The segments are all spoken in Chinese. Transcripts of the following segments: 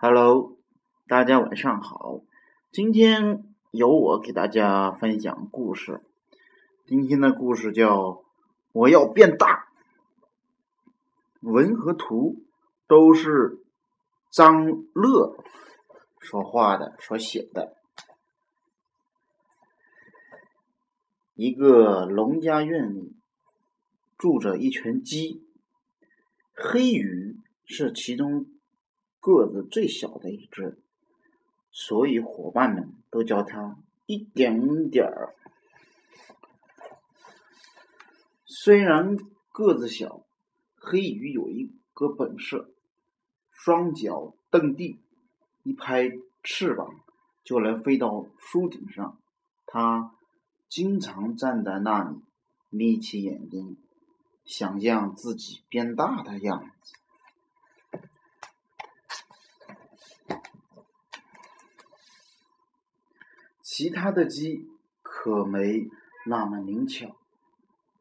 Hello，大家晚上好。今天由我给大家分享故事。今天的故事叫《我要变大》。文和图都是张乐所画的、所写的。一个农家院里住着一群鸡，黑鱼是其中。个子最小的一只，所以伙伴们都叫它一点点儿。虽然个子小，黑鱼有一个本事，双脚蹬地，一拍翅膀就能飞到树顶上。它经常站在那里，眯起眼睛，想象自己变大的样子。其他的鸡可没那么灵巧，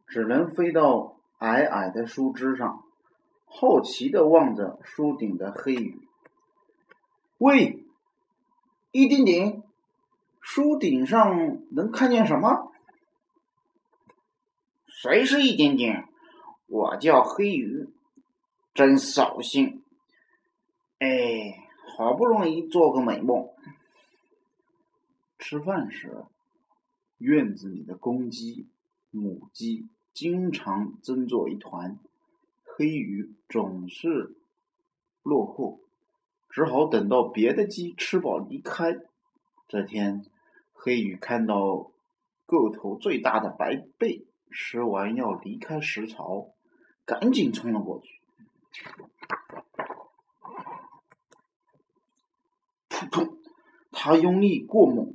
只能飞到矮矮的树枝上，好奇的望着树顶的黑鱼。喂，一丁点，树顶上能看见什么？谁是一点点？我叫黑鱼，真扫兴。哎，好不容易做个美梦。吃饭时，院子里的公鸡、母鸡经常争作一团，黑鱼总是落后，只好等到别的鸡吃饱离开。这天，黑鱼看到个头最大的白背吃完要离开食槽，赶紧冲了过去，扑通！他用力过猛。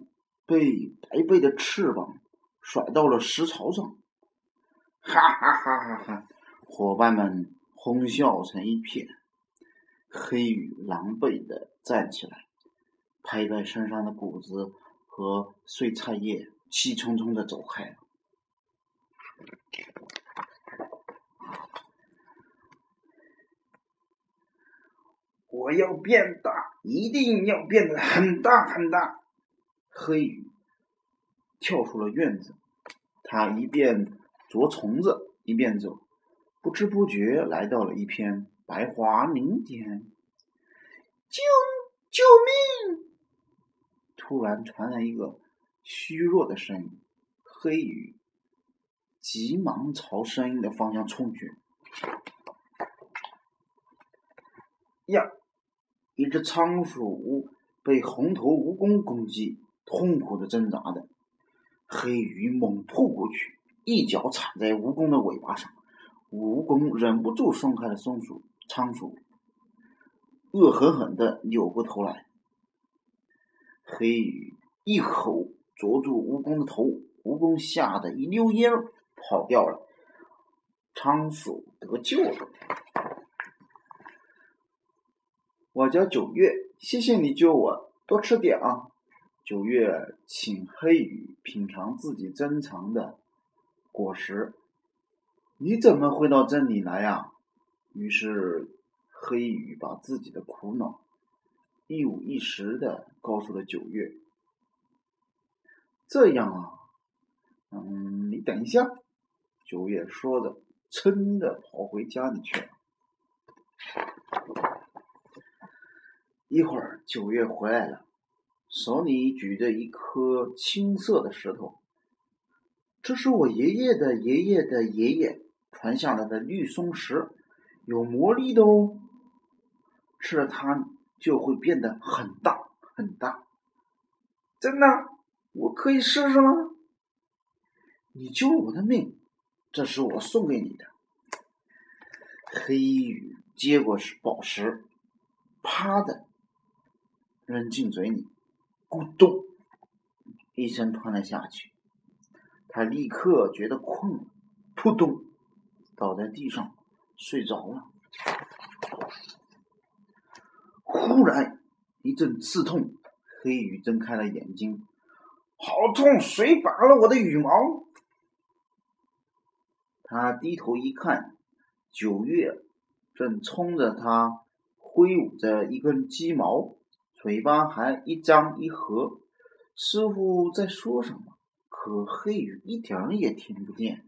被白背的翅膀甩到了石槽上，哈哈哈哈哈！伙伴们哄笑成一片。黑羽狼狈的站起来，拍拍身上的谷子和碎菜叶，气冲冲的走开了。我要变大，一定要变得很大很大。黑鱼跳出了院子，他一边啄虫子一边走，不知不觉来到了一片白桦林间。救救命！突然传来一个虚弱的声音，黑鱼急忙朝声音的方向冲去。呀！一只仓鼠被红头蜈蚣攻击。痛苦的挣扎着黑鱼猛扑过去，一脚踩在蜈蚣的尾巴上，蜈蚣忍不住松开了松鼠仓鼠，恶狠狠的扭过头来。黑鱼一口啄住蜈蚣的头，蜈蚣吓得一溜烟跑掉了，仓鼠得救了。我叫九月，谢谢你救我，多吃点啊。九月请黑雨品尝自己珍藏的果实。你怎么会到这里来呀？于是黑雨把自己的苦恼一五一十的告诉了九月。这样啊，嗯，你等一下。九月说着，噌的跑回家里去了。一会儿，九月回来了。手里举着一颗青色的石头，这是我爷爷的爷爷的爷爷传下来的绿松石，有魔力的哦。吃了它就会变得很大很大。真的？我可以试试吗？你救了我的命，这是我送给你的。黑羽接过宝石，啪的扔进嘴里。咕咚一声吞了下去，他立刻觉得困了，扑通倒在地上睡着了。忽然一阵刺痛，黑羽睁开了眼睛，好痛！谁拔了我的羽毛？他低头一看，九月正冲着他挥舞着一根鸡毛，嘴巴还一张一合，似乎在说什么，可黑羽一点也听不见。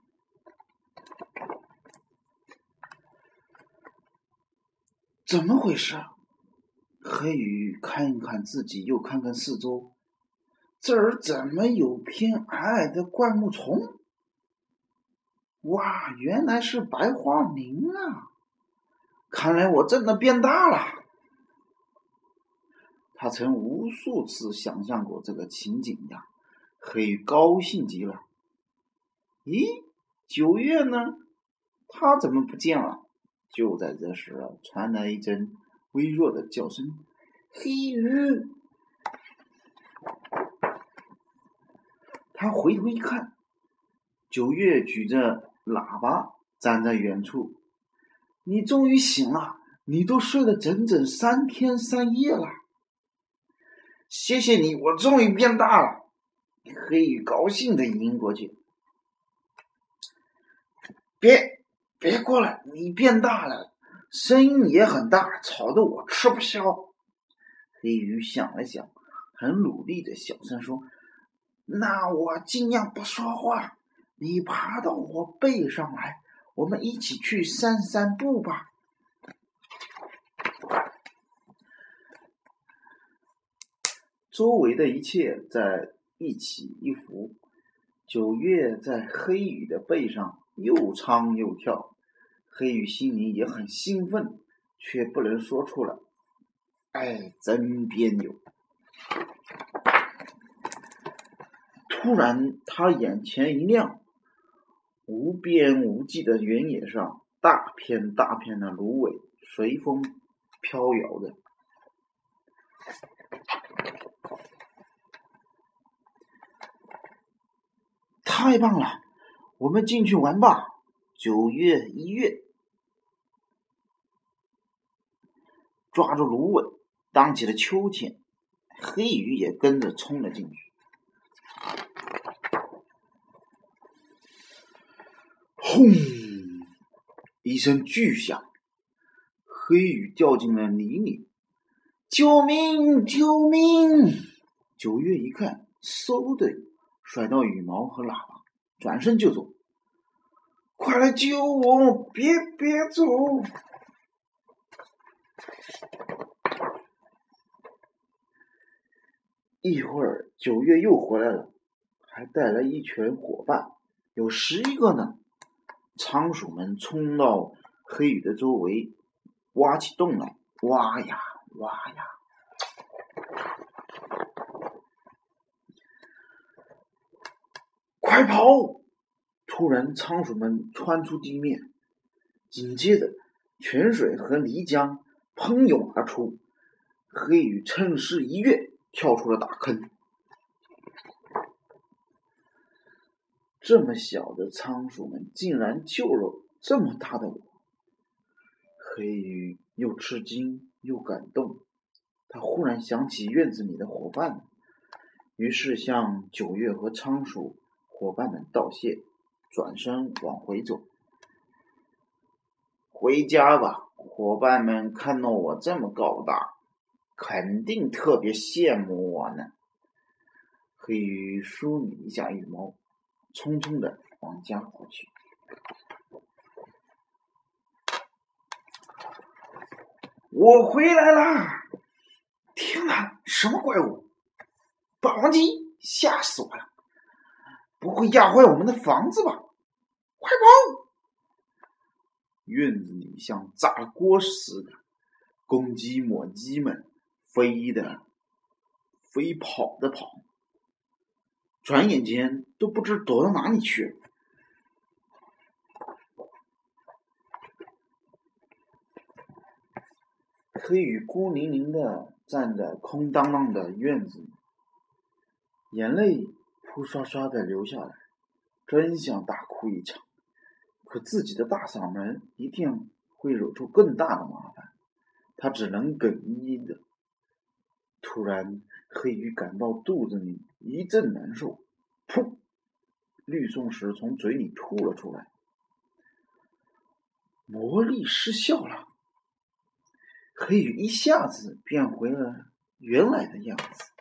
怎么回事？黑羽看一看自己，又看看四周，这儿怎么有片矮矮的灌木丛？哇，原来是白桦林啊！看来我真的变大了。他曾无数次想象过这个情景呀，黑高兴极了。咦，九月呢？他怎么不见了？就在这时，传来一阵微弱的叫声：“黑鱼！”他回头一看，九月举着喇叭站在远处。“你终于醒了！你都睡了整整三天三夜了。”谢谢你，我终于变大了。黑鱼高兴的迎过去。别。别过来！你变大了，声音也很大，吵得我吃不消。黑鱼想了想，很努力的小声说：“那我尽量不说话。你爬到我背上来，我们一起去散散步吧。”周围的一切在一起一伏，九月在黑羽的背上又唱又跳。黑羽心里也很兴奋，却不能说出来。哎，真别扭！突然，他眼前一亮，无边无际的原野上，大片大片的芦苇随风飘摇着。太棒了！我们进去玩吧。九月一月。抓住芦苇，荡起了秋千，黑鱼也跟着冲了进去。轰！一声巨响，黑鱼掉进了泥里。救命！救命！九月一看，嗖的甩到羽毛和喇叭，转身就走。快来救我！别别走！一会儿，九月又回来了，还带来一群伙伴，有十一个呢。仓鼠们冲到黑羽的周围，挖起洞来，挖呀挖呀，快跑！突然，仓鼠们窜出地面，紧接着，泉水和泥浆喷涌而出，黑羽趁势一跃。跳出了大坑，这么小的仓鼠们竟然救了这么大的我，黑鱼又吃惊又感动。他忽然想起院子里的伙伴，于是向九月和仓鼠伙伴们道谢，转身往回走。回家吧，伙伴们看到我这么高大。肯定特别羡慕我呢。黑鱼梳理一下羽毛，匆匆的往家跑去。我回来啦！天哪，什么怪物？霸王鸡，吓死我了！不会压坏我们的房子吧？快跑！院子里像炸锅似的，公鸡、母鸡们。飞的，飞跑的跑，转眼间都不知躲到哪里去了。黑雨孤零零的站在空荡荡的院子里，眼泪扑刷刷的流下来，真想大哭一场，可自己的大嗓门一定会惹出更大的麻烦，他只能哽咽的。突然，黑鱼感到肚子里一阵难受，噗，绿松石从嘴里吐了出来。魔力失效了，黑羽一下子变回了原来的样子。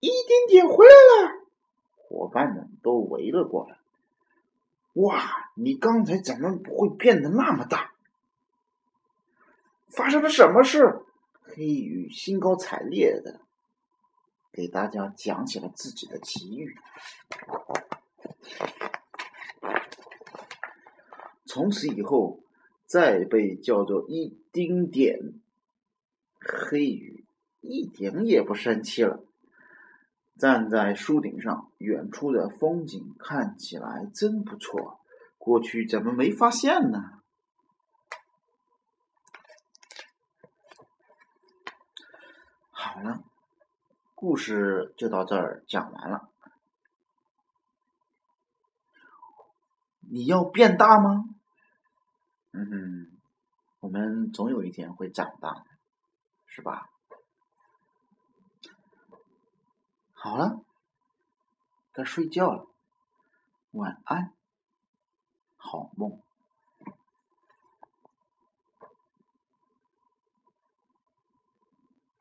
一丁点回来了，伙伴们都围了过来。哇，你刚才怎么会变得那么大？发生了什么事？黑羽兴高采烈的给大家讲起了自己的奇遇。从此以后，再被叫做一丁点，黑羽一点也不生气了。站在树顶上，远处的风景看起来真不错。过去怎么没发现呢？好了，故事就到这儿讲完了。你要变大吗？嗯，我们总有一天会长大的，是吧？好了，该睡觉了，晚安，好梦。